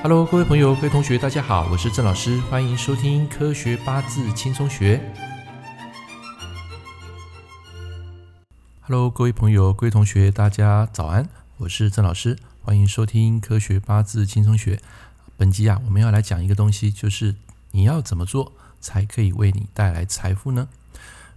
Hello，各位朋友、各位同学，大家好，我是郑老师，欢迎收听《科学八字轻松学》。Hello，各位朋友、各位同学，大家早安，我是郑老师，欢迎收听《科学八字轻松学》。本集啊，我们要来讲一个东西，就是你要怎么做才可以为你带来财富呢？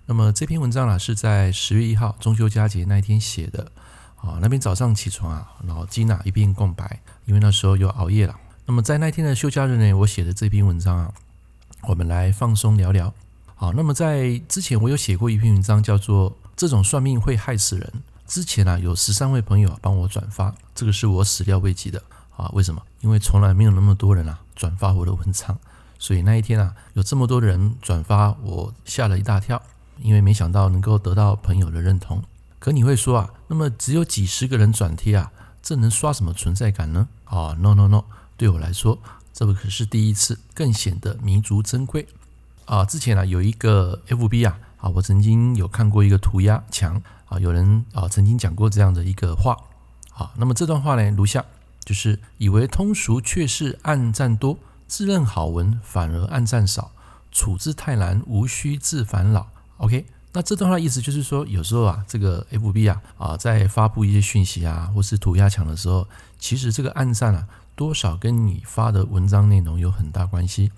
那么这篇文章啊，是在十月一号中秋佳节那一天写的啊。那边早上起床啊，脑筋啊一片空白，因为那时候又熬夜了。那么在那天的休假日呢，我写的这篇文章啊，我们来放松聊聊。好，那么在之前我有写过一篇文章，叫做《这种算命会害死人》。之前啊，有十三位朋友帮我转发，这个是我始料未及的啊。为什么？因为从来没有那么多人啊转发我的文章，所以那一天啊，有这么多人转发，我吓了一大跳，因为没想到能够得到朋友的认同。可你会说啊，那么只有几十个人转贴啊，这能刷什么存在感呢？啊，no no no。对我来说，这不可是第一次，更显得弥足珍贵啊！之前啊，有一个 FB 啊，啊，我曾经有看过一个涂鸦墙啊，有人啊曾经讲过这样的一个话啊。那么这段话呢，如下：就是以为通俗却是暗赞多，自认好文反而暗赞少，处之泰然，无需自烦恼。OK，那这段话意思就是说，有时候啊，这个 FB 啊啊，在发布一些讯息啊，或是涂鸦墙的时候，其实这个暗赞啊。多少跟你发的文章内容有很大关系。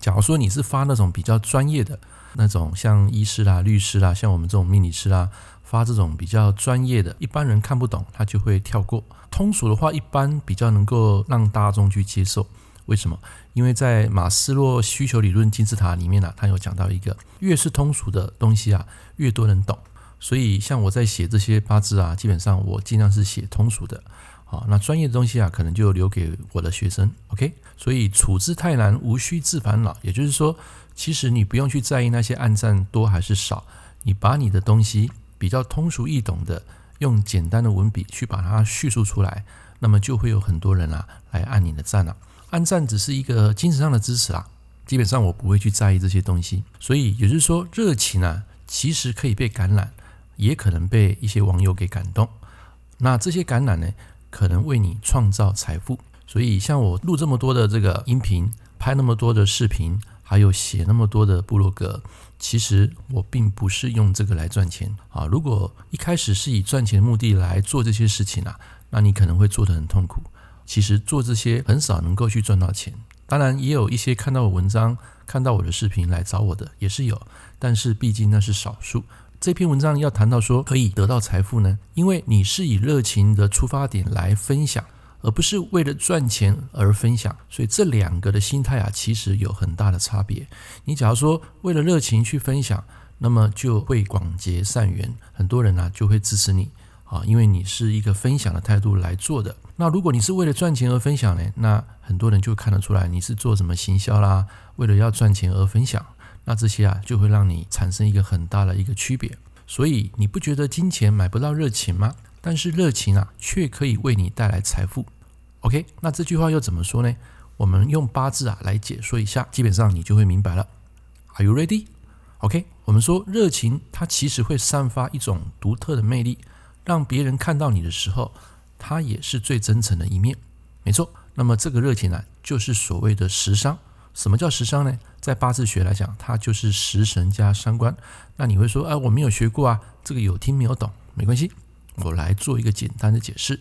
假如说你是发那种比较专业的那种，像医师啦、律师啦，像我们这种命理师啦，发这种比较专业的，一般人看不懂，他就会跳过。通俗的话，一般比较能够让大众去接受。为什么？因为在马斯洛需求理论金字塔里面呢、啊，他有讲到一个，越是通俗的东西啊，越多人懂。所以像我在写这些八字啊，基本上我尽量是写通俗的。好，那专业的东西啊，可能就留给我的学生。OK，所以处之泰然，无需自烦恼。也就是说，其实你不用去在意那些按赞多还是少，你把你的东西比较通俗易懂的，用简单的文笔去把它叙述出来，那么就会有很多人啊来按你的赞啊。按赞只是一个精神上的支持啊，基本上我不会去在意这些东西。所以也就是说，热情啊，其实可以被感染，也可能被一些网友给感动。那这些感染呢，可能为你创造财富，所以像我录这么多的这个音频，拍那么多的视频，还有写那么多的部落格，其实我并不是用这个来赚钱啊。如果一开始是以赚钱的目的来做这些事情啊，那你可能会做得很痛苦。其实做这些很少能够去赚到钱，当然也有一些看到我文章、看到我的视频来找我的也是有，但是毕竟那是少数。这篇文章要谈到说可以得到财富呢，因为你是以热情的出发点来分享，而不是为了赚钱而分享，所以这两个的心态啊，其实有很大的差别。你假如说为了热情去分享，那么就会广结善缘，很多人啊就会支持你啊，因为你是一个分享的态度来做的。那如果你是为了赚钱而分享呢，那很多人就看得出来你是做什么行销啦，为了要赚钱而分享。那这些啊，就会让你产生一个很大的一个区别。所以你不觉得金钱买不到热情吗？但是热情啊，却可以为你带来财富。OK，那这句话又怎么说呢？我们用八字啊来解说一下，基本上你就会明白了。Are you ready？OK，我们说热情它其实会散发一种独特的魅力，让别人看到你的时候，它也是最真诚的一面。没错，那么这个热情呢，就是所谓的食伤。什么叫食伤呢？在八字学来讲，它就是食神加伤官。那你会说，哎，我没有学过啊，这个有听没有懂，没关系，我来做一个简单的解释。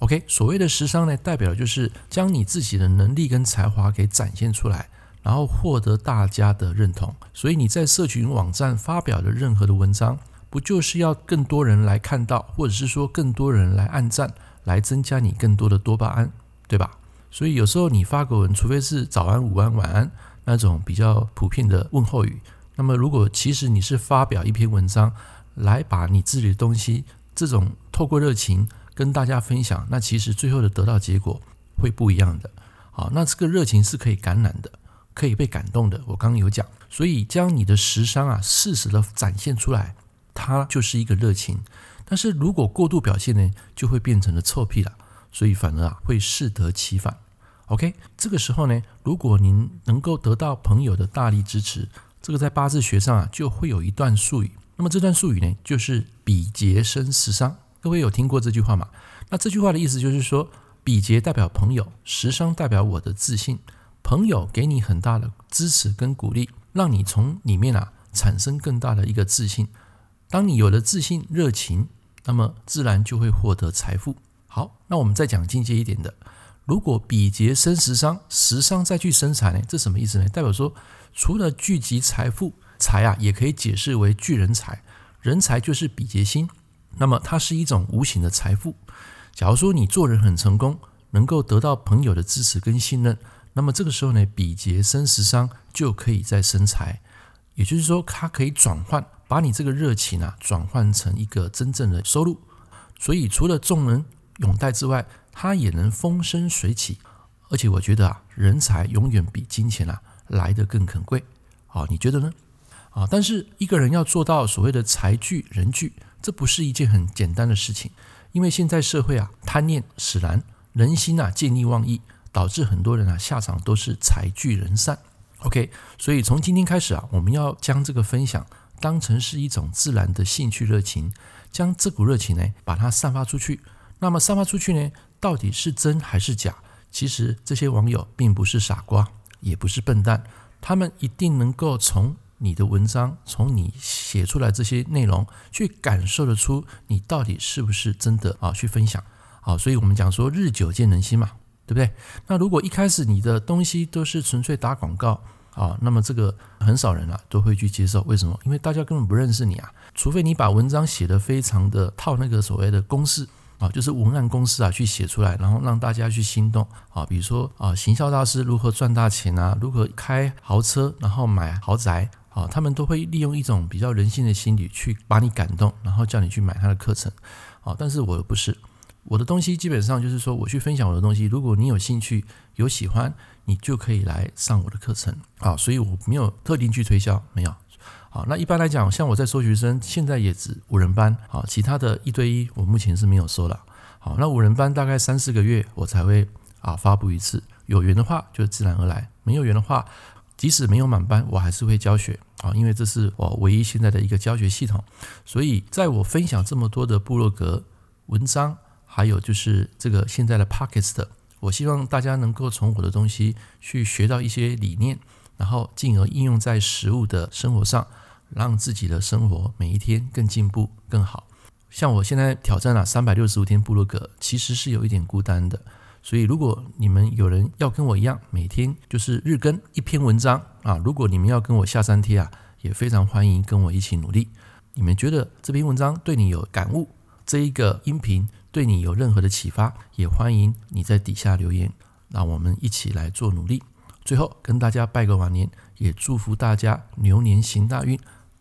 OK，所谓的食伤呢，代表的就是将你自己的能力跟才华给展现出来，然后获得大家的认同。所以你在社群网站发表的任何的文章，不就是要更多人来看到，或者是说更多人来按赞，来增加你更多的多巴胺，对吧？所以有时候你发个文，除非是早安、午安、晚安那种比较普遍的问候语，那么如果其实你是发表一篇文章，来把你自己的东西，这种透过热情跟大家分享，那其实最后的得到结果会不一样的。好，那这个热情是可以感染的，可以被感动的。我刚刚有讲，所以将你的实伤啊适时的展现出来，它就是一个热情。但是如果过度表现呢，就会变成了臭屁了。所以反而啊会适得其反，OK，这个时候呢，如果您能够得到朋友的大力支持，这个在八字学上啊就会有一段术语。那么这段术语呢，就是比劫生食伤。各位有听过这句话吗？那这句话的意思就是说，比劫代表朋友，食伤代表我的自信。朋友给你很大的支持跟鼓励，让你从里面啊产生更大的一个自信。当你有了自信、热情，那么自然就会获得财富。好，那我们再讲进阶一点的，如果比劫生食伤，食伤再去生财呢？这什么意思呢？代表说，除了聚集财富，财啊也可以解释为聚人财，人财就是比劫星，那么它是一种无形的财富。假如说你做人很成功，能够得到朋友的支持跟信任，那么这个时候呢，比劫生食伤就可以再生财，也就是说，它可以转换，把你这个热情啊转换成一个真正的收入。所以除了众人拥戴之外，他也能风生水起。而且我觉得啊，人才永远比金钱啊来得更可贵。啊，你觉得呢？啊，但是一个人要做到所谓的财聚人聚，这不是一件很简单的事情。因为现在社会啊，贪念使然，人心啊见利忘义，导致很多人啊下场都是财聚人散。OK，所以从今天开始啊，我们要将这个分享当成是一种自然的兴趣热情，将这股热情呢把它散发出去。那么散发出去呢，到底是真还是假？其实这些网友并不是傻瓜，也不是笨蛋，他们一定能够从。你的文章从你写出来这些内容，去感受得出你到底是不是真的啊？去分享啊，所以我们讲说日久见人心嘛，对不对？那如果一开始你的东西都是纯粹打广告啊，那么这个很少人啊都会去接受。为什么？因为大家根本不认识你啊，除非你把文章写得非常的套那个所谓的公式啊，就是文案公司啊去写出来，然后让大家去心动啊。比如说啊，行销大师如何赚大钱啊，如何开豪车，然后买豪宅。啊，他们都会利用一种比较人性的心理去把你感动，然后叫你去买他的课程。啊，但是我不是，我的东西基本上就是说，我去分享我的东西。如果你有兴趣、有喜欢，你就可以来上我的课程。啊，所以我没有特定去推销，没有。好，那一般来讲，像我在收学生，现在也只五人班。啊，其他的一对一，我目前是没有收了。好，那五人班大概三四个月我才会啊发布一次。有缘的话就自然而来，没有缘的话。即使没有满班，我还是会教学啊，因为这是我唯一现在的一个教学系统。所以，在我分享这么多的部落格文章，还有就是这个现在的 Podcast，我希望大家能够从我的东西去学到一些理念，然后进而应用在实物的生活上，让自己的生活每一天更进步更好。像我现在挑战了三百六十五天部落格，其实是有一点孤单的。所以，如果你们有人要跟我一样，每天就是日更一篇文章啊，如果你们要跟我下三贴啊，也非常欢迎跟我一起努力。你们觉得这篇文章对你有感悟，这一个音频对你有任何的启发，也欢迎你在底下留言，让我们一起来做努力。最后跟大家拜个晚年，也祝福大家牛年行大运。